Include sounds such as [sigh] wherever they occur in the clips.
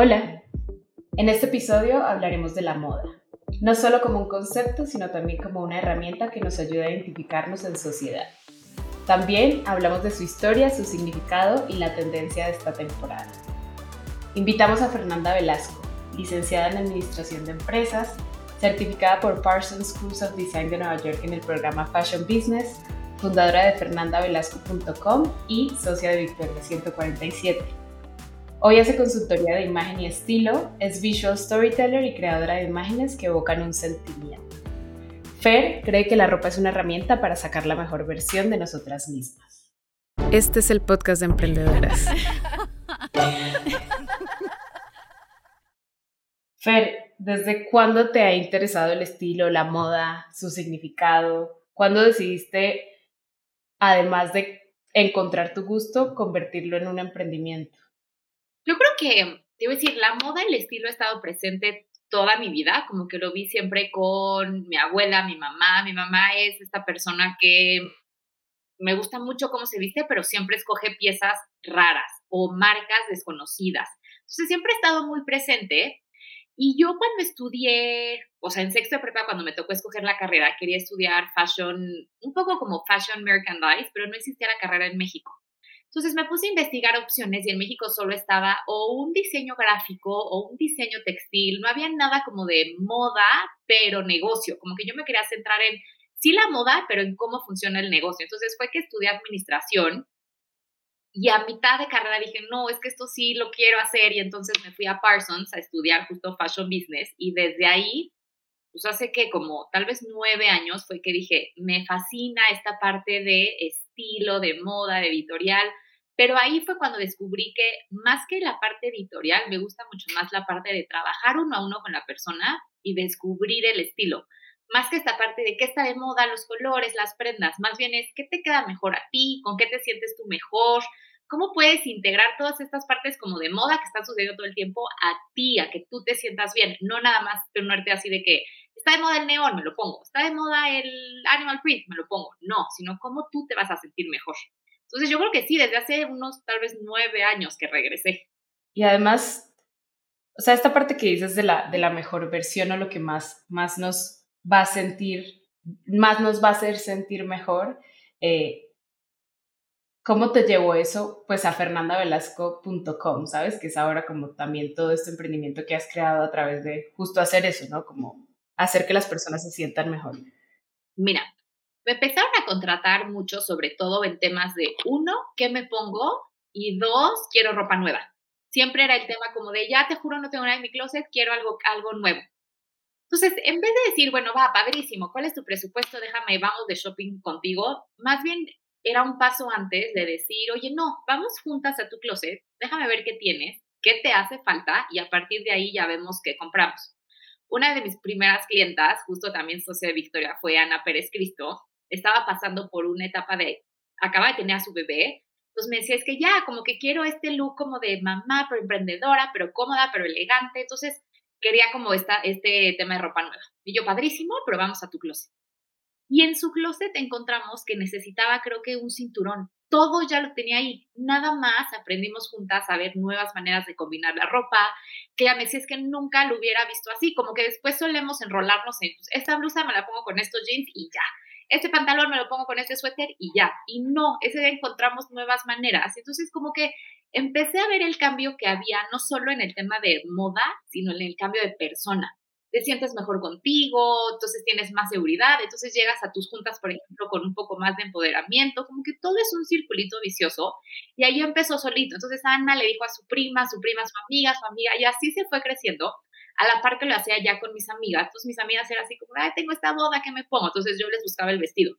Hola, en este episodio hablaremos de la moda, no solo como un concepto, sino también como una herramienta que nos ayuda a identificarnos en sociedad. También hablamos de su historia, su significado y la tendencia de esta temporada. Invitamos a Fernanda Velasco, licenciada en Administración de Empresas, certificada por Parsons School of Design de Nueva York en el programa Fashion Business, fundadora de fernandavelasco.com y socia de Victoria 147. Hoy hace consultoría de imagen y estilo, es visual storyteller y creadora de imágenes que evocan un sentimiento. Fer cree que la ropa es una herramienta para sacar la mejor versión de nosotras mismas. Este es el podcast de emprendedoras. [laughs] Fer, ¿desde cuándo te ha interesado el estilo, la moda, su significado? ¿Cuándo decidiste, además de encontrar tu gusto, convertirlo en un emprendimiento? Yo creo que, debo decir, la moda, el estilo ha estado presente toda mi vida, como que lo vi siempre con mi abuela, mi mamá. Mi mamá es esta persona que me gusta mucho cómo se viste, pero siempre escoge piezas raras o marcas desconocidas. Entonces siempre he estado muy presente. Y yo cuando estudié, o sea, en sexto de prepa, cuando me tocó escoger la carrera, quería estudiar fashion, un poco como fashion merchandise, pero no existía la carrera en México. Entonces me puse a investigar opciones y en México solo estaba o un diseño gráfico o un diseño textil, no había nada como de moda, pero negocio, como que yo me quería centrar en, sí la moda, pero en cómo funciona el negocio. Entonces fue que estudié administración y a mitad de carrera dije, no, es que esto sí lo quiero hacer y entonces me fui a Parsons a estudiar justo Fashion Business y desde ahí, pues hace que como tal vez nueve años fue que dije, me fascina esta parte de estilo, de moda, de editorial. Pero ahí fue cuando descubrí que más que la parte editorial, me gusta mucho más la parte de trabajar uno a uno con la persona y descubrir el estilo. Más que esta parte de qué está de moda, los colores, las prendas, más bien es qué te queda mejor a ti, con qué te sientes tú mejor, cómo puedes integrar todas estas partes como de moda que están sucediendo todo el tiempo a ti, a que tú te sientas bien, no nada más ponerte así de que está de moda el neón, me lo pongo, está de moda el animal print, me lo pongo, no, sino cómo tú te vas a sentir mejor. Entonces yo creo que sí, desde hace unos tal vez nueve años que regresé. Y además, o sea, esta parte que dices de la, de la mejor versión o lo que más, más nos va a sentir, más nos va a hacer sentir mejor, eh, ¿Cómo te llevó eso pues a fernandavelasco.com, sabes? Que es ahora como también todo este emprendimiento que has creado a través de justo hacer eso, ¿no? Como hacer que las personas se sientan mejor. Mira, me empezaron a contratar mucho, sobre todo en temas de, uno, ¿qué me pongo? Y dos, quiero ropa nueva. Siempre era el tema como de, ya te juro, no tengo nada en mi closet, quiero algo, algo nuevo. Entonces, en vez de decir, bueno, va, padrísimo, ¿cuál es tu presupuesto? Déjame, vamos de shopping contigo. Más bien era un paso antes de decir, oye, no, vamos juntas a tu closet, déjame ver qué tienes, qué te hace falta y a partir de ahí ya vemos qué compramos. Una de mis primeras clientas, justo también socia de Victoria, fue Ana Pérez Cristo. Estaba pasando por una etapa de, acaba de tener a su bebé, entonces me decía, es que ya, como que quiero este look como de mamá, pero emprendedora, pero cómoda, pero elegante. Entonces quería como esta, este tema de ropa nueva. Y yo, padrísimo, pero vamos a tu closet. Y en su closet encontramos que necesitaba, creo que, un cinturón. Todo ya lo tenía ahí. Nada más aprendimos juntas a ver nuevas maneras de combinar la ropa, que ya me decía es que nunca lo hubiera visto así, como que después solemos enrolarnos en, pues, esta blusa me la pongo con estos jeans y ya. Este pantalón me lo pongo con este suéter y ya. Y no, ese día encontramos nuevas maneras. Entonces, como que empecé a ver el cambio que había, no solo en el tema de moda, sino en el cambio de persona te sientes mejor contigo, entonces tienes más seguridad, entonces llegas a tus juntas, por ejemplo, con un poco más de empoderamiento, como que todo es un circulito vicioso y ahí empezó solito. Entonces Ana le dijo a su prima, su prima su amiga, su amiga, y así se fue creciendo. A la par que lo hacía ya con mis amigas, entonces mis amigas eran así como, ay, tengo esta boda, ¿qué me pongo? Entonces yo les buscaba el vestido.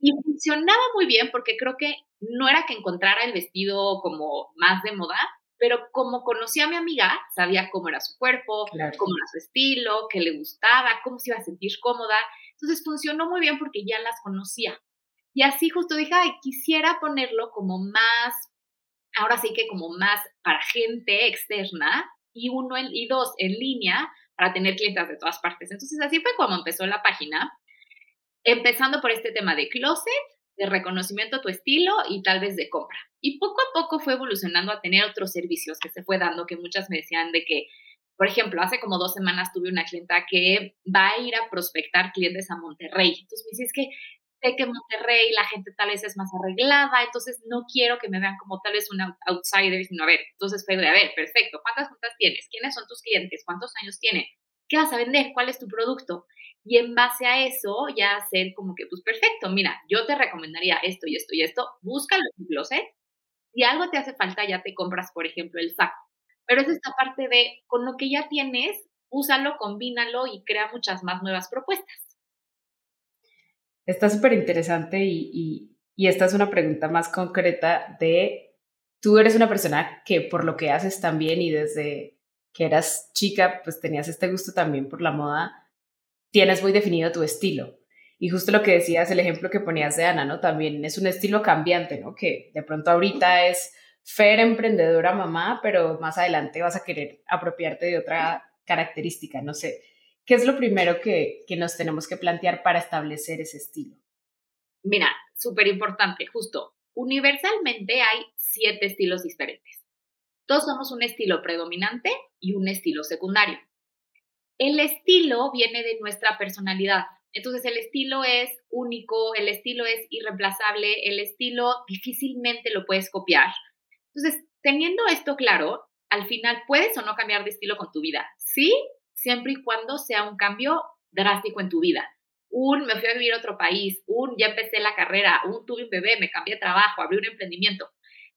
Y funcionaba muy bien porque creo que no era que encontrara el vestido como más de moda, pero como conocía a mi amiga, sabía cómo era su cuerpo, cómo era su estilo, qué le gustaba, cómo se iba a sentir cómoda. Entonces funcionó muy bien porque ya las conocía. Y así justo dije, ay, quisiera ponerlo como más, ahora sí que como más para gente externa y uno y dos en línea para tener clientes de todas partes. Entonces así fue como empezó la página, empezando por este tema de closet, de reconocimiento a tu estilo y tal vez de compra. Y poco a poco fue evolucionando a tener otros servicios que se fue dando, que muchas me decían de que, por ejemplo, hace como dos semanas tuve una clienta que va a ir a prospectar clientes a Monterrey. Entonces me dice, que sé que Monterrey la gente tal vez es más arreglada, entonces no quiero que me vean como tal vez un outsider, sino a ver, entonces fue de, a ver, perfecto, ¿cuántas juntas tienes? ¿Quiénes son tus clientes? ¿Cuántos años tienen? ¿Qué vas a vender? ¿Cuál es tu producto? Y en base a eso, ya hacer como que, pues perfecto, mira, yo te recomendaría esto y esto y esto, búscalo en tu closet. Si algo te hace falta, ya te compras, por ejemplo, el saco. Pero es esta parte de, con lo que ya tienes, úsalo, combínalo y crea muchas más nuevas propuestas. Está súper interesante y, y esta es una pregunta más concreta de, tú eres una persona que por lo que haces también y desde que eras chica, pues tenías este gusto también por la moda tienes muy definido tu estilo. Y justo lo que decías, el ejemplo que ponías de Ana, ¿no? También es un estilo cambiante, ¿no? Que de pronto ahorita es fer emprendedora mamá, pero más adelante vas a querer apropiarte de otra característica, no sé. ¿Qué es lo primero que, que nos tenemos que plantear para establecer ese estilo? Mira, súper importante, justo. Universalmente hay siete estilos diferentes. Todos somos un estilo predominante y un estilo secundario. El estilo viene de nuestra personalidad. Entonces el estilo es único, el estilo es irreemplazable, el estilo difícilmente lo puedes copiar. Entonces, teniendo esto claro, al final puedes o no cambiar de estilo con tu vida. Sí, siempre y cuando sea un cambio drástico en tu vida. Un, me fui a vivir a otro país, un, ya empecé la carrera, un, tuve un bebé, me cambié de trabajo, abrí un emprendimiento.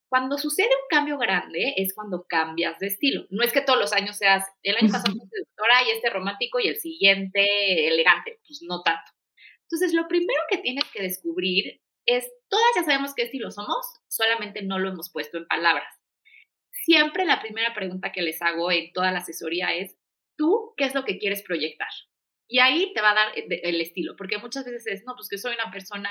Cuando sucede un cambio grande es cuando cambias de estilo. No es que todos los años seas, el año pasado fui seductora y este romántico y el siguiente elegante, pues no tanto. Entonces, lo primero que tienes que descubrir es, todas ya sabemos qué estilo somos, solamente no lo hemos puesto en palabras. Siempre la primera pregunta que les hago en toda la asesoría es, ¿tú qué es lo que quieres proyectar? Y ahí te va a dar el estilo, porque muchas veces es, no, pues que soy una persona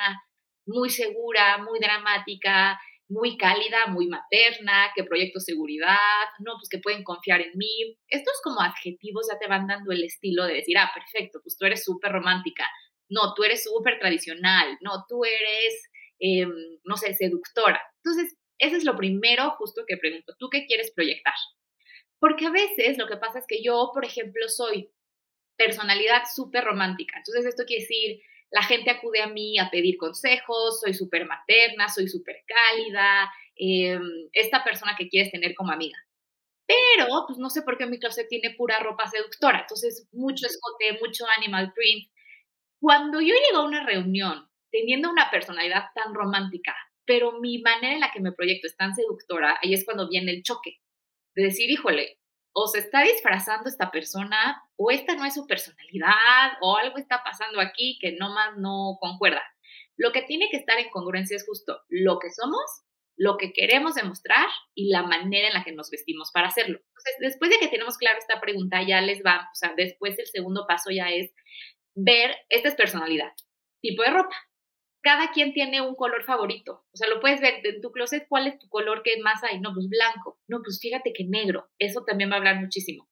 muy segura, muy dramática, muy cálida, muy materna, que proyecto seguridad, no, pues que pueden confiar en mí. Estos como adjetivos ya te van dando el estilo de decir, ah, perfecto, pues tú eres súper romántica, no, tú eres súper tradicional, no, tú eres, em, no sé, seductora. Entonces, ese es lo primero justo que pregunto, ¿tú qué quieres proyectar? Porque a veces lo que pasa es que yo, por ejemplo, soy personalidad súper romántica. Entonces, esto quiere decir la gente acude a mí a pedir consejos, soy súper materna, soy súper cálida, em, esta persona que quieres tener como amiga. Pero, pues no sé por qué mi closet tiene pura ropa seductora, entonces mucho escote, mucho animal print. Cuando yo llego a una reunión teniendo una personalidad tan romántica, pero mi manera en la que me proyecto es tan seductora, ahí es cuando viene el choque de decir, híjole, o se está disfrazando esta persona, o esta no es su personalidad, o algo está pasando aquí que no más no concuerda. Lo que tiene que estar en congruencia es justo lo que somos, lo que queremos demostrar y la manera en la que nos vestimos para hacerlo. Entonces, después de que tenemos claro esta pregunta, ya les va, o sea, después el segundo paso ya es ver, esta es personalidad, tipo de ropa cada quien tiene un color favorito. O sea, lo puedes ver en tu closet, ¿cuál es tu color que más hay? No, pues blanco. No, pues fíjate que negro. Eso también va a hablar muchísimo.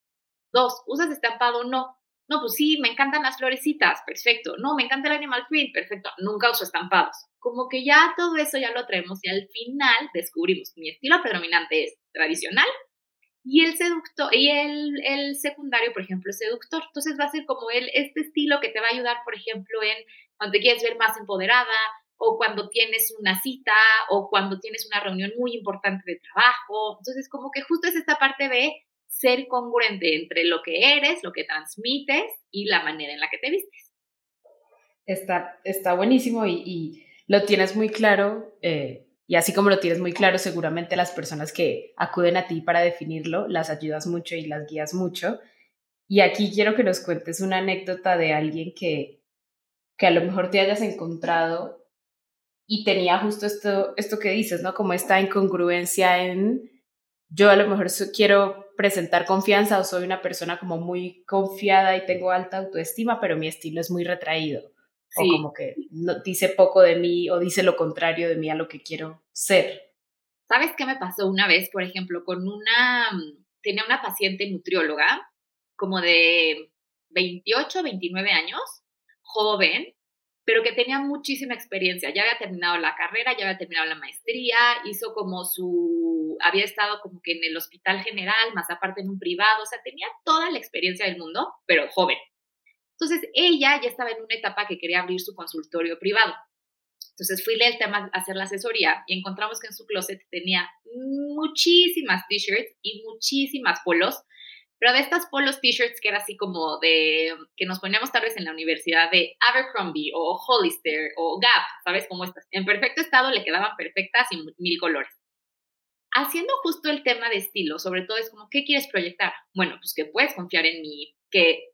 Dos, ¿usas estampado? No. No, pues sí, me encantan las florecitas, perfecto. No, me encanta el animal print, perfecto. Nunca uso estampados. Como que ya todo eso ya lo traemos y al final descubrimos mi estilo predominante es tradicional y el seductor y el, el secundario, por ejemplo, seductor. Entonces va a ser como el, este estilo que te va a ayudar, por ejemplo, en cuando te quieres ver más empoderada o cuando tienes una cita o cuando tienes una reunión muy importante de trabajo. Entonces, como que justo es esta parte de ser congruente entre lo que eres, lo que transmites y la manera en la que te vistes. Está, está buenísimo y, lo tienes muy claro. Eh, y así como lo tienes muy claro, seguramente las personas que acuden a ti para definirlo las ayudas mucho y las guías mucho. Y aquí quiero que nos cuentes una anécdota de alguien que, que a lo mejor te hayas encontrado y tenía justo esto, esto que dices, ¿no? Como esta incongruencia en yo a lo mejor quiero presentar confianza o soy una persona como muy confiada y tengo alta autoestima, pero mi estilo es muy retraído. O como que no, dice poco de mí o dice lo contrario de mí a lo que quiero ser. ¿Sabes qué me pasó una vez, por ejemplo, con una, tenía una paciente nutrióloga como de 28, 29 años, joven, pero que tenía muchísima experiencia. Ya había terminado la carrera, ya había terminado la maestría, hizo como su, había estado como que en el hospital general, más aparte en un privado, o sea, tenía toda la experiencia del mundo, pero joven. Entonces, ella ya estaba en una etapa que quería abrir su consultorio privado. Entonces fui el tema a hacer la asesoría y encontramos que en su closet tenía muchísimas t-shirts y muchísimas polos pero de estas polos t-shirts que era así como de, que nos poníamos tal vez en la universidad de Abercrombie o Hollister o Gap, ¿sabes? Como estas. En perfecto estado le quedaban perfectas y mil colores. Haciendo justo el tema de estilo, sobre todo es como, ¿qué quieres proyectar? Bueno, pues que puedes confiar en mí, que,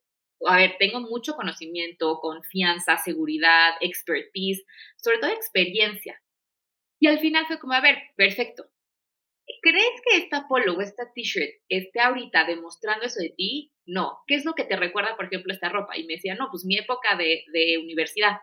a ver, tengo mucho conocimiento, confianza, seguridad, expertise, sobre todo experiencia. Y al final fue como, a ver, perfecto, ¿Crees que esta polo o esta t-shirt esté ahorita demostrando eso de ti? No. ¿Qué es lo que te recuerda, por ejemplo, esta ropa? Y me decía, no, pues mi época de, de universidad.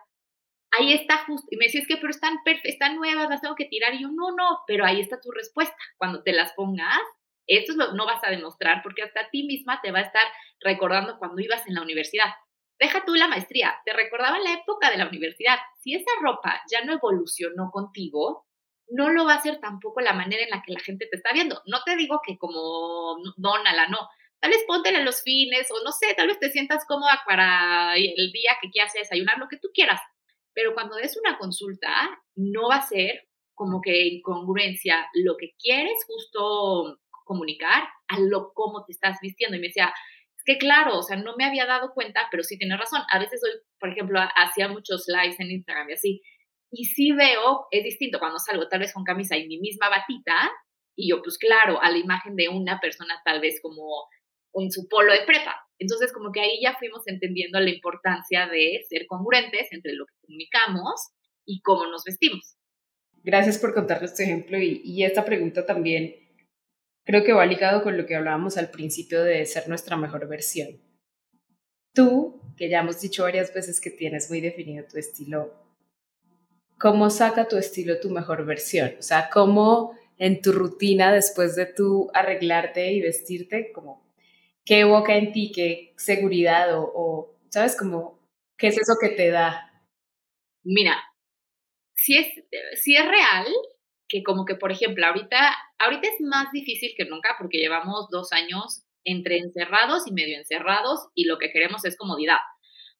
Ahí está justo. Y me decía, es que, pero están, están nuevas, las tengo que tirar. Y yo, no, no, pero ahí está tu respuesta. Cuando te las pongas, esto no vas a demostrar porque hasta ti misma te va a estar recordando cuando ibas en la universidad. Deja tú la maestría, te recordaba la época de la universidad. Si esa ropa ya no evolucionó contigo, no lo va a hacer tampoco la manera en la que la gente te está viendo. No te digo que como dónala, no. Tal vez póntela los fines o no sé, tal vez te sientas cómoda para el día que quieras desayunar, lo que tú quieras. Pero cuando des una consulta, no va a ser como que en congruencia lo que quieres justo comunicar a lo cómo te estás vistiendo. Y me decía, es que claro, o sea, no me había dado cuenta, pero sí tienes razón. A veces hoy, por ejemplo, hacía muchos lives en Instagram y así, y sí veo, es distinto cuando salgo tal vez con camisa y mi misma batita, y yo pues claro, a la imagen de una persona tal vez como en su polo de prepa. Entonces como que ahí ya fuimos entendiendo la importancia de ser congruentes entre lo que comunicamos y cómo nos vestimos. Gracias por contarnos este ejemplo y, y esta pregunta también creo que va ligado con lo que hablábamos al principio de ser nuestra mejor versión. Tú, que ya hemos dicho varias veces que tienes muy definido tu estilo ¿cómo saca tu estilo tu mejor versión? O sea, ¿cómo en tu rutina después de tú arreglarte y vestirte, como qué evoca en ti, qué seguridad o, ¿sabes? Como, ¿qué es eso que te da? Mira, si es, si es real que como que, por ejemplo, ahorita, ahorita es más difícil que nunca porque llevamos dos años entre encerrados y medio encerrados y lo que queremos es comodidad.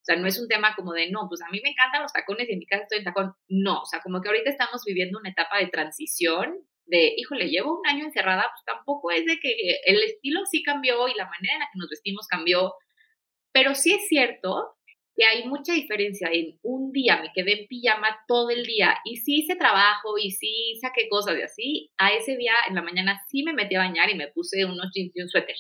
O sea, no es un tema como de, no, pues a mí me encantan los tacones y en mi casa estoy en tacón. No, o sea, como que ahorita estamos viviendo una etapa de transición de, híjole, llevo un año encerrada, pues tampoco es de que el estilo sí cambió y la manera en la que nos vestimos cambió, pero sí es cierto que hay mucha diferencia en un día me quedé en pijama todo el día y sí hice trabajo y sí saqué cosas de así, a ese día en la mañana sí me metí a bañar y me puse unos jeans y un suéter.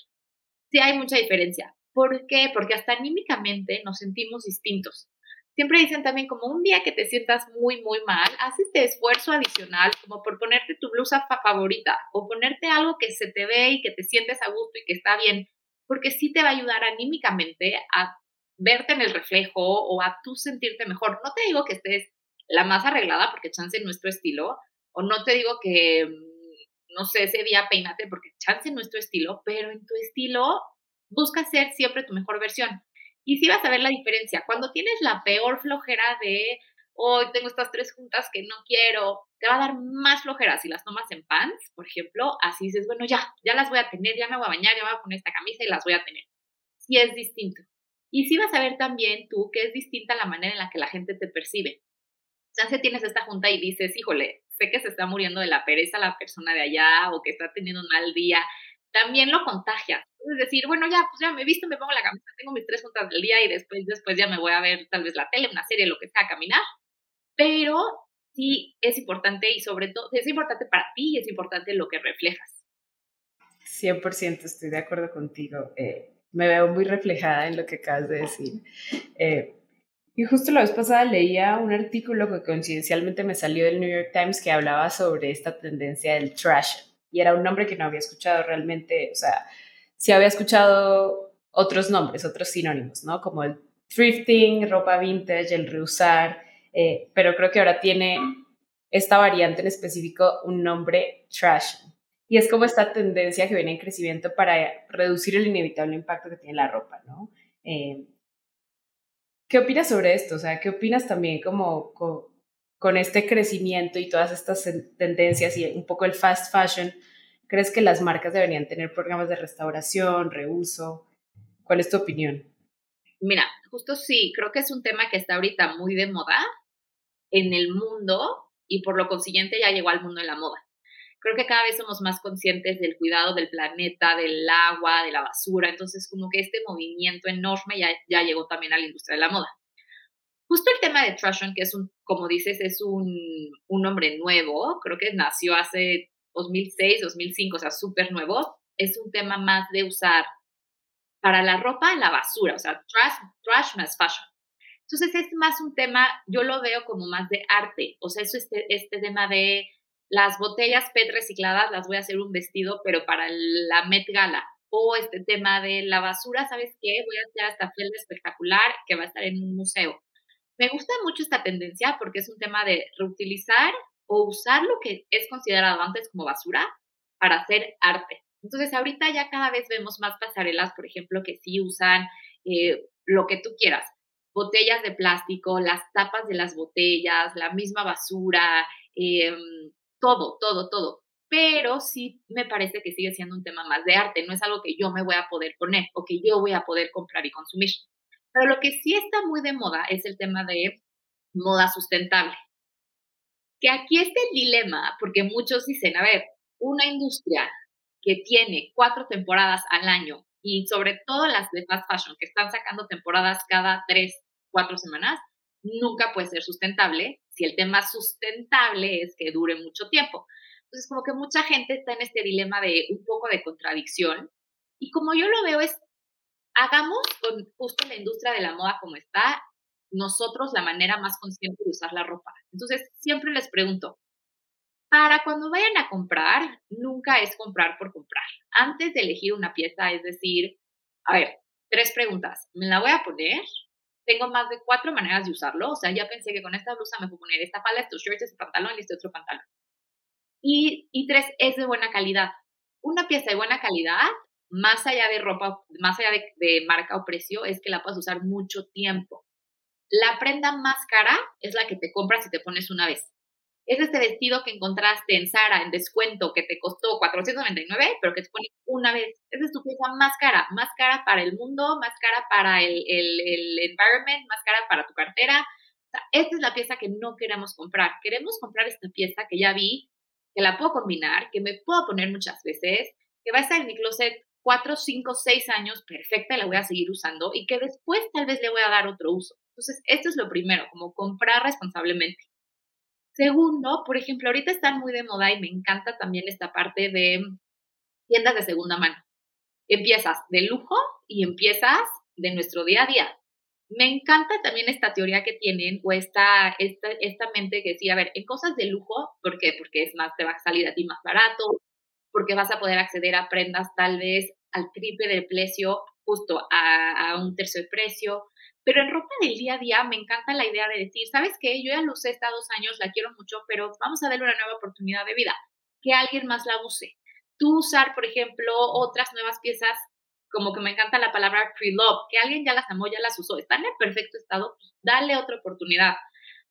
Sí hay mucha diferencia, ¿Por qué? Porque hasta anímicamente nos sentimos distintos. Siempre dicen también como un día que te sientas muy, muy mal, haz este esfuerzo adicional como por ponerte tu blusa favorita o ponerte algo que se te ve y que te sientes a gusto y que está bien, porque sí te va a ayudar anímicamente a verte en el reflejo o a tú sentirte mejor. No te digo que estés la más arreglada porque chance en nuestro estilo, o no te digo que, mm, no sé, ese día peínate porque chance en nuestro estilo, pero en tu estilo busca ser siempre tu mejor versión. Y si vas a ver la diferencia, cuando tienes la peor flojera de hoy tengo estas tres juntas que no quiero, te va a dar más flojera si las tomas en pants, por ejemplo, así dices, bueno, ya, ya las voy a tener, ya me voy a bañar, ya voy a poner esta camisa y las voy a tener. Si es distinto. Y si vas a ver también tú que es distinta la manera en la que la gente te percibe. O sea, tienes esta junta y dices, híjole, sé que se está muriendo de la pereza la persona de allá o que está teniendo un mal día, también lo contagia. Es decir, bueno, ya, pues ya me visto, me pongo la camisa, tengo mis tres juntas del día y después, después ya me voy a ver tal vez la tele, una serie, lo que sea, caminar. Pero sí es importante y sobre todo, es importante para ti y es importante lo que reflejas. 100% estoy de acuerdo contigo. Eh, me veo muy reflejada en lo que acabas de decir. Eh, y justo la vez pasada leía un artículo que coincidencialmente me salió del New York Times que hablaba sobre esta tendencia del trash y era un nombre que no había escuchado realmente, o sea, sí había escuchado otros nombres, otros sinónimos, ¿no? Como el thrifting, ropa vintage, el reusar, eh, pero creo que ahora tiene esta variante en específico un nombre trash. Y es como esta tendencia que viene en crecimiento para reducir el inevitable impacto que tiene la ropa, ¿no? Eh, ¿Qué opinas sobre esto? O sea, ¿qué opinas también como con, este crecimiento y todas estas tendencias y un poco el fast fashion? ¿Crees que las marcas deberían tener programas de restauración, reuso? ¿Cuál es tu opinión? Mira, justo sí, creo que es un tema que está ahorita muy de moda en el mundo y por lo consiguiente ya llegó al mundo de la moda. Creo que cada vez somos más conscientes del cuidado del planeta, del agua, de la basura, entonces como que este movimiento enorme ya, ya llegó también a la industria de la moda. Justo el tema de Trashon, que es un, como dices, es un, un nombre nuevo, creo que nació hace 2006, 2005, o sea, súper nuevo, es un tema más de usar para la ropa la basura, o sea, trash, trash más fashion. Entonces es más un tema, yo lo veo como más de arte, o sea, eso este, este tema de las botellas PET recicladas las voy a hacer un vestido, pero para la Met Gala. O este tema de la basura, ¿sabes qué? Voy a hacer hasta fiel espectacular que va a estar en un museo. Me gusta mucho esta tendencia porque es un tema de reutilizar o usar lo que es considerado antes como basura para hacer arte. Entonces, ahorita ya cada vez vemos más pasarelas, por ejemplo, que sí usan eh, lo que tú quieras, botellas de plástico, las tapas de las botellas, la misma basura, em, todo, todo, todo. Pero sí me parece que sigue siendo un tema más de arte, no es algo que yo me voy a poder poner o que yo voy a poder comprar y consumir. Pero lo que sí está muy de moda es el tema de moda sustentable. Que aquí está el dilema, porque muchos dicen, a ver, una industria que tiene cuatro temporadas al año y sobre todo las de fast fashion que están sacando temporadas cada tres, cuatro semanas, nunca puede ser sustentable si el tema sustentable es que dure mucho tiempo. Entonces, como que mucha gente está en este dilema de un poco de contradicción. Y como yo lo veo es, hagamos con justo la industria de la moda como está, nosotros la manera más consciente de usar la ropa. Entonces, siempre les pregunto, para cuando vayan a comprar, nunca es comprar por comprar. Antes de elegir una pieza, es decir, a ver, tres preguntas. ¿Me la voy a poner? tengo más de cuatro maneras de usarlo. O sea, ya pensé que con esta blusa me puedo poner esta falda, estos shorts, este pantalón y este otro pantalón. Y, y tres, es de buena calidad. Una pieza de buena calidad, más allá de ropa, más allá de, marca o precio, es que la puedes usar mucho tiempo. La prenda más cara es la que te compras y te pones una vez es este vestido que encontraste en Sara en descuento que te costó 499, pero que te pones una vez. Esa es tu pieza más cara, más cara para el mundo, más cara para el, el, environment, más cara para tu cartera. Esta es la pieza que no queremos comprar. Queremos comprar esta pieza que ya vi, que la puedo combinar, que me puedo poner muchas veces, que va a estar en mi closet 4, 5, 6 años perfecta la voy a seguir usando y que después tal vez le voy a dar otro uso. Entonces, esto es lo primero, como comprar responsablemente. Segundo, por ejemplo, ahorita están muy de moda y me encanta también esta parte de tiendas de segunda mano. Empiezas de lujo y empiezas de nuestro día a día. Me encanta también esta teoría que tienen o esta, esta, esta mente que sí, a ver, en cosas de lujo, ¿por qué? Porque es más, te va a salir a ti más barato, porque vas a poder acceder a prendas tal vez al triple del precio, justo a, un tercio de precio, pero en ropa del día a día me encanta la idea de decir, ¿sabes qué? Yo ya lo usé estos dos años, la quiero mucho, pero vamos a darle una nueva oportunidad de vida, que alguien más la use. Tú usar, por ejemplo, otras nuevas piezas, como que me encanta la palabra pre-love, que alguien ya las amó, ya las usó, están en perfecto estado, pues dale otra oportunidad.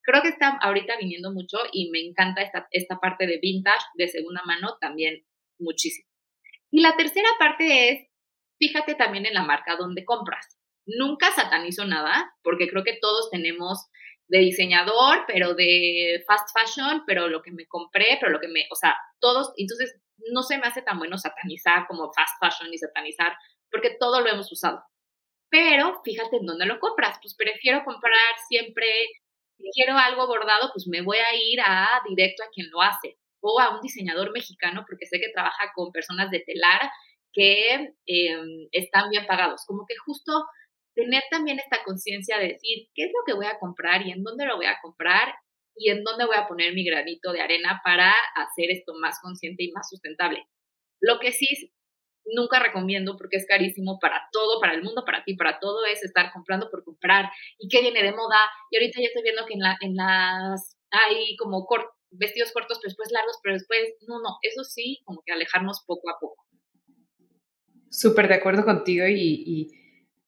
Creo que está ahorita viniendo mucho y me encanta esta, esta parte de vintage, de segunda mano, también muchísimo. Y la tercera parte es, fíjate también en la marca donde compras. Nunca satanizo nada, porque creo que todos tenemos de diseñador, pero de fast fashion, pero lo que me compré, pero lo que me, o sea, todos, entonces no se me hace tan bueno satanizar como fast fashion y satanizar, porque todo lo hemos usado. Pero fíjate en dónde lo compras, pues prefiero comprar siempre, si quiero algo bordado, pues me voy a ir a directo a quien lo hace, o a un diseñador mexicano, porque sé que trabaja con personas de telar que em, están bien pagados. Como que justo tener también esta conciencia de decir qué es lo que voy a comprar y en dónde lo voy a comprar y en dónde voy a poner mi granito de arena para hacer esto más consciente y más sustentable. Lo que sí nunca recomiendo porque es carísimo para todo, para el mundo, para ti, para todo es estar comprando por comprar y qué viene de moda. Y ahorita ya estoy viendo que en, en las hay como vestidos cortos, pero después largos, pero después, no, no, eso sí, como que alejarnos poco a poco. Súper de acuerdo contigo y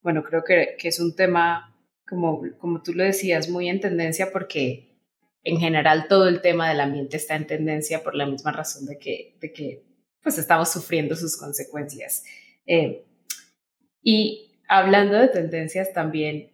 bueno, creo que, es un tema como, como tú lo decías, muy en tendencia porque en general todo el tema del ambiente está en tendencia por la misma razón de que, de que pues estamos sufriendo sus consecuencias. Eh, y hablando de tendencias también,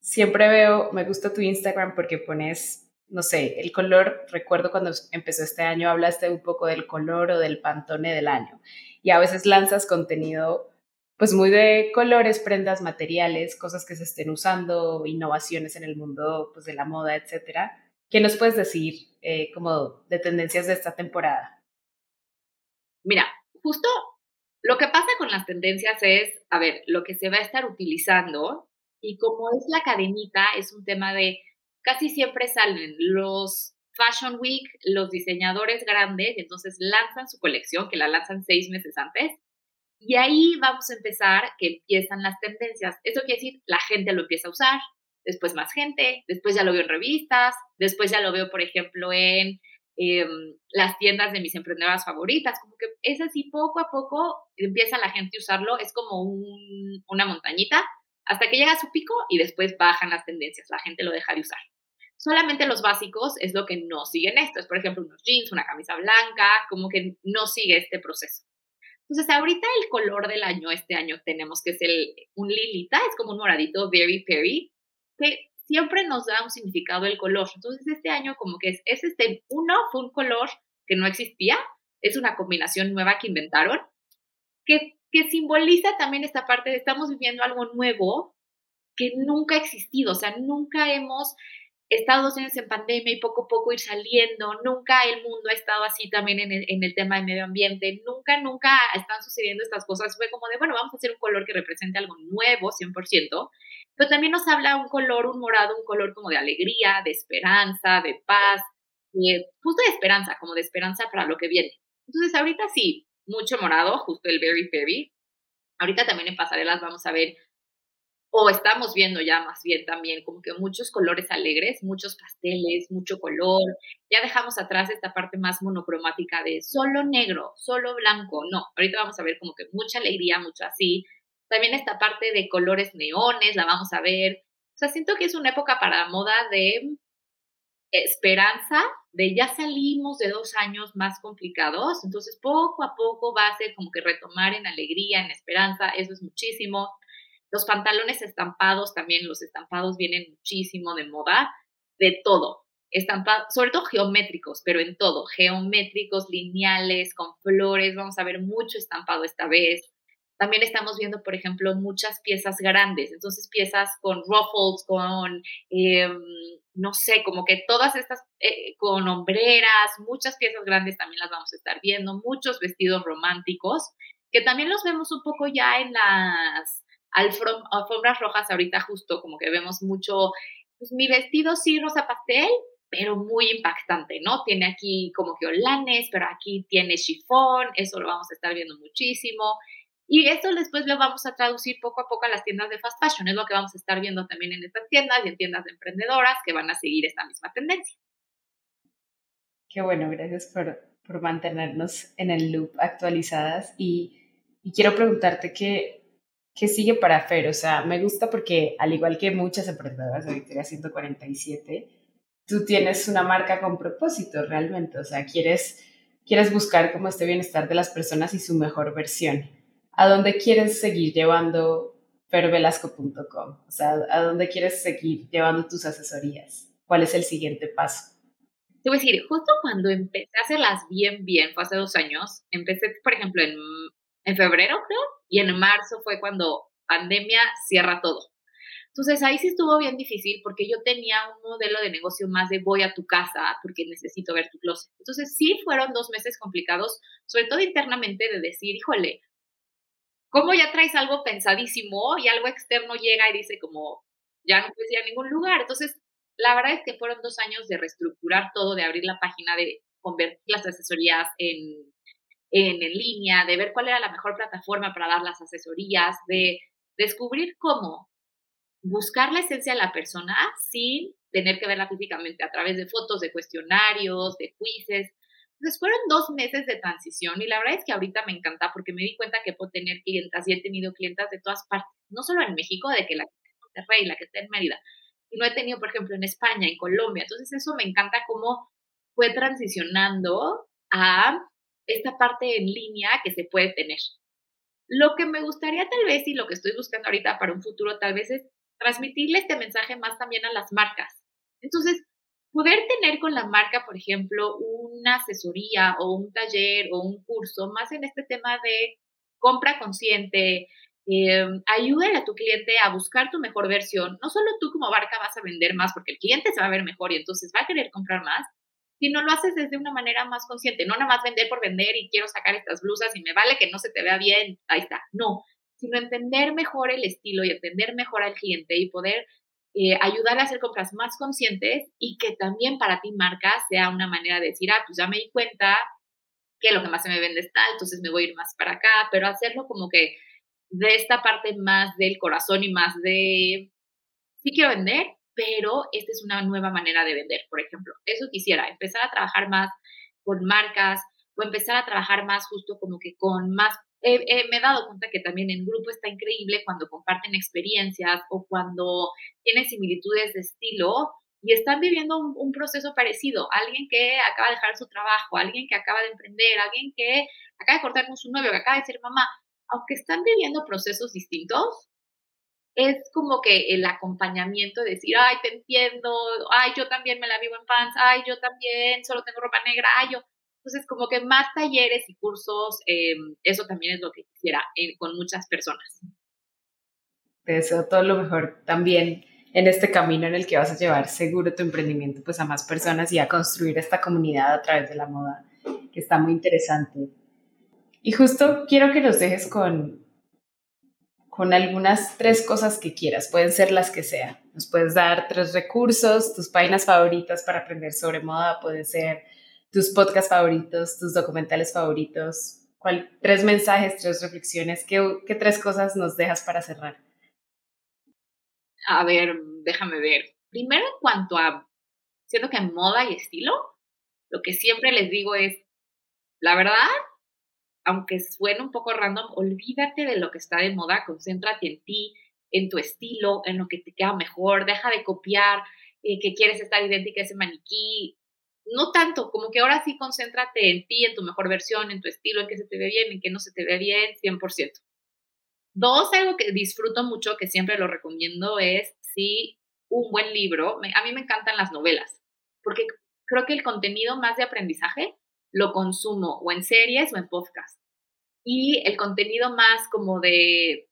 siempre veo, me gusta tu Instagram porque pones, no sé, el color, recuerdo cuando empezó este año hablaste un poco del color o del pantone del año y a veces lanzas contenido pues muy de colores, prendas, materiales, cosas que se estén usando, innovaciones en el mundo pues, de la moda, etcétera. ¿Qué nos puedes decir eh, como de tendencias de esta temporada? Mira, justo lo que pasa con las tendencias es, a ver, lo que se va a estar utilizando y como es la cadenita, es un tema de casi siempre salen los Fashion Week, los diseñadores grandes, entonces lanzan su colección, que la lanzan seis meses antes, y ahí vamos a empezar que empiezan las tendencias. Eso quiere decir, la gente lo empieza a usar, después más gente, después ya lo veo en revistas, después ya lo veo, por ejemplo, en em, las tiendas de mis emprendedoras favoritas. Como que es así, poco a poco empieza la gente a usarlo, es como una montañita, hasta que llega a su pico y después bajan las tendencias, la gente lo deja de usar. Solamente los básicos es lo que no siguen esto, es por ejemplo unos jeans, una camisa blanca, como que no sigue este proceso. Entonces, ahorita el color del año, este año tenemos que es el, un lilita, es como un moradito very perry, que siempre nos da un significado el color. Entonces, este año como que es, es este, uno fue un color que no existía, es una combinación nueva que inventaron, que, que simboliza también esta parte de estamos viviendo algo nuevo que nunca ha existido, o sea, nunca hemos estado dos años en pandemia y poco a poco ir saliendo, nunca el mundo ha estado así también en el, en el tema del medio ambiente, nunca, nunca están sucediendo estas cosas, fue como de, bueno, vamos a hacer un color que represente algo nuevo, 100%, pero también nos habla un color, un morado, un color como de alegría, de esperanza, de paz, justo de esperanza, como de esperanza para lo que viene. Entonces ahorita sí, mucho morado, justo el Berry Berry. Ahorita también en pasarelas vamos a ver o estamos viendo ya más bien también como que muchos colores alegres, muchos pasteles, mucho color. Ya dejamos atrás esta parte más monocromática de solo negro, solo blanco. No, ahorita vamos a ver como que mucha alegría, mucho así. También esta parte de colores neones, la vamos a ver. O sea, siento que es una época para moda de esperanza, de ya salimos de dos años más complicados, entonces poco a poco va a ser como que retomar en alegría, en esperanza, eso es muchísimo los pantalones estampados también, los estampados vienen muchísimo de moda, de todo. Estampados, sobre todo geométricos, pero en todo, geométricos, lineales, con flores, vamos a ver mucho estampado esta vez. También estamos viendo, por ejemplo, muchas piezas grandes, entonces piezas con ruffles, con, em, no sé, como que todas estas, eh, con hombreras, muchas piezas grandes también las vamos a estar viendo, muchos vestidos románticos, que también los vemos un poco ya en las alfombras rojas ahorita justo como que vemos mucho, pues mi vestido sí rosa pastel, pero muy impactante, ¿no? Tiene aquí como que holanes, pero aquí tiene chifón, eso lo vamos a estar viendo muchísimo. Y esto después lo vamos a traducir poco a poco a las tiendas de fast fashion, es lo que vamos a estar viendo también en estas tiendas y en tiendas de emprendedoras que van a seguir esta misma tendencia. Qué bueno, gracias por, por mantenernos en el loop actualizadas y, y quiero preguntarte que ¿Qué sigue para Fer? O sea, me gusta porque al igual que muchas emprendedoras de Victoria 147, tú tienes una marca con propósito realmente. O sea, quieres, quieres buscar como este bienestar de las personas y su mejor versión. ¿A dónde quieres seguir llevando fervelasco.com? O sea, ¿a dónde quieres seguir llevando tus asesorías? ¿Cuál es el siguiente paso? Te voy a decir, justo cuando empecé a hacerlas bien, bien, fue hace dos años, empecé, por ejemplo, en en febrero, creo, y en marzo fue cuando pandemia cierra todo. Entonces ahí sí estuvo bien difícil porque yo tenía un modelo de negocio más de voy a tu casa porque necesito ver tu closet. Entonces sí fueron dos meses complicados, sobre todo internamente de decir, híjole, ¿cómo ya traes algo pensadísimo y algo externo llega y dice como, ya no puedes ir a ningún lugar? Entonces, la verdad es que fueron dos años de reestructurar todo, de abrir la página, de convertir las asesorías en en, línea, de ver cuál era la mejor plataforma para dar las asesorías, de descubrir cómo buscar la esencia de la persona sin tener que verla físicamente a través de fotos, de cuestionarios, de quizzes. Entonces fueron dos meses de transición y la verdad es que ahorita me encanta porque me di cuenta que puedo tener clientas y he tenido clientas de todas partes, no solo en México, de que la Monterrey, la que está en Mérida. Y no he tenido, por ejemplo, en España, en Colombia. Entonces eso me encanta cómo fue transicionando a esta parte en línea que se puede tener. Lo que me gustaría tal vez y lo que estoy buscando ahorita para un futuro tal vez es transmitirle este mensaje más también a las marcas. Entonces, poder tener con la marca, por ejemplo, una asesoría o un taller o un curso más en este tema de compra consciente, eh, a tu cliente a buscar tu mejor versión. No solo tú como marca vas a vender más porque el cliente se va a ver mejor y entonces va a querer comprar más, sino lo haces desde una manera más consciente. No nada más vender por vender y quiero sacar estas blusas y me vale que no se te vea bien, ahí está. No, sino entender mejor el estilo y entender mejor al cliente y poder eh, ayudar a hacer compras más conscientes y que también para ti marca sea una manera de decir, ah, pues ya me di cuenta que lo que más se me vende está, entonces me voy a ir más para acá, pero hacerlo como que de esta parte más del corazón y más de, sí quiero vender, pero esta es una nueva manera de vender, por ejemplo. Eso quisiera, empezar a trabajar más con marcas o empezar a trabajar más justo como que con más... me he dado cuenta que también en grupo está increíble cuando comparten experiencias o cuando tienen similitudes de estilo y están viviendo un, proceso parecido. Alguien que acaba de dejar su trabajo, alguien que acaba de emprender, alguien que acaba de cortar con su novio, que acaba de ser mamá. Aunque están viviendo procesos distintos, es como que el acompañamiento de decir, ay, te entiendo, ay, yo también me la vivo en pants, ay, yo también solo tengo ropa negra, ay, yo. Entonces, como que más talleres y cursos, em, eso también es lo que quisiera con muchas personas. Te deseo todo lo mejor también en este camino en el que vas a llevar seguro tu emprendimiento pues a más personas y a construir esta comunidad a través de la moda, que está muy interesante. Y justo quiero que nos dejes con, con algunas tres cosas que quieras, pueden ser las que sea. Nos puedes dar tres recursos, tus páginas favoritas para aprender sobre moda, pueden ser tus podcasts favoritos, tus documentales favoritos, tres mensajes, tres reflexiones, ¿qué, ¿qué tres cosas nos dejas para cerrar? A ver, déjame ver. Primero, en cuanto a, siento que moda y estilo, lo que siempre les digo es, la verdad, aunque suene un poco random, olvídate de lo que está de moda, concéntrate en ti, en tu estilo, en lo que te queda mejor, deja de copiar eh, que quieres estar idéntica a ese maniquí. No tanto, como que ahora sí concéntrate en ti, en tu mejor versión, en tu estilo, en que se te ve bien, en que no se te ve bien, 100%. Dos, algo que disfruto mucho, que siempre lo recomiendo, es sí un buen libro. a mí me encantan las novelas, porque creo que el contenido más de aprendizaje lo consumo o en series o en podcast. Y el contenido más como de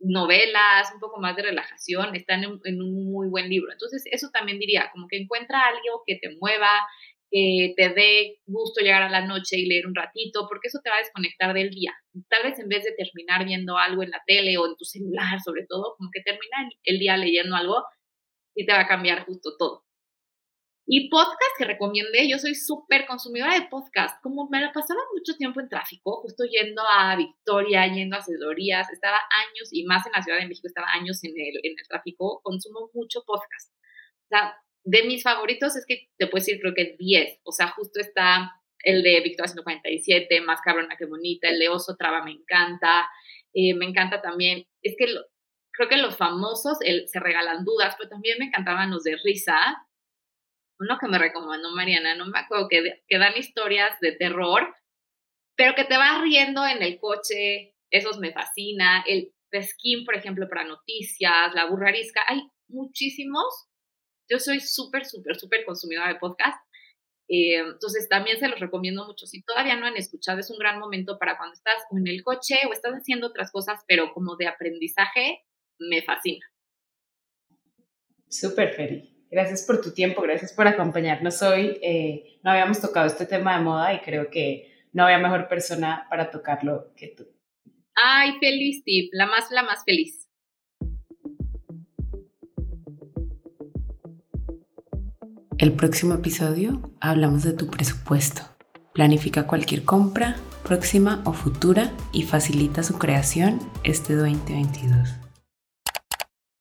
novelas, un poco más de relajación, están en, en, un muy buen libro. Entonces, eso también diría, como que encuentra algo que te mueva, que te dé gusto llegar a la noche y leer un ratito, porque eso te va a desconectar del día. Tal vez en vez de terminar viendo algo en la tele o en tu celular, sobre todo, como que termina el día leyendo algo y te va a cambiar justo todo. Y podcast que recomiende, yo soy súper consumidora de podcast, como me la pasaba mucho tiempo en tráfico, justo yendo a Victoria, yendo a asesorías, estaba años y más en la Ciudad de México, estaba años en el, en el tráfico, consumo mucho podcast. O sea, de mis favoritos es que te puedo decir, creo que 10. O sea, justo está el de Victoria 147, Más cabrona que bonita, el de Oso Traba me encanta. Eh, me encanta también, es que creo que los famosos se regalan dudas, pero también me encantaban los de risa. Uno que me recomendó Mariana, no me acuerdo, que, que dan historias de terror, pero que te vas riendo en el coche, esos me fascina. El Skin, por ejemplo, para noticias, la burrarisca, hay muchísimos yo soy súper, súper, súper consumidora de podcast. Eh, entonces también se los recomiendo mucho. Si todavía no han escuchado, es un gran momento para cuando estás en el coche o estás haciendo otras cosas, pero como de aprendizaje, me fascina. Súper, Feri. Gracias por tu tiempo, gracias por acompañarnos hoy. Eh, no habíamos tocado este tema de moda y creo que no había mejor persona para tocarlo que tú. Ay, feliz, Steve, la más, la más feliz. El próximo episodio hablamos de tu presupuesto. Planifica cualquier compra, próxima o futura, y facilita su creación este 2022.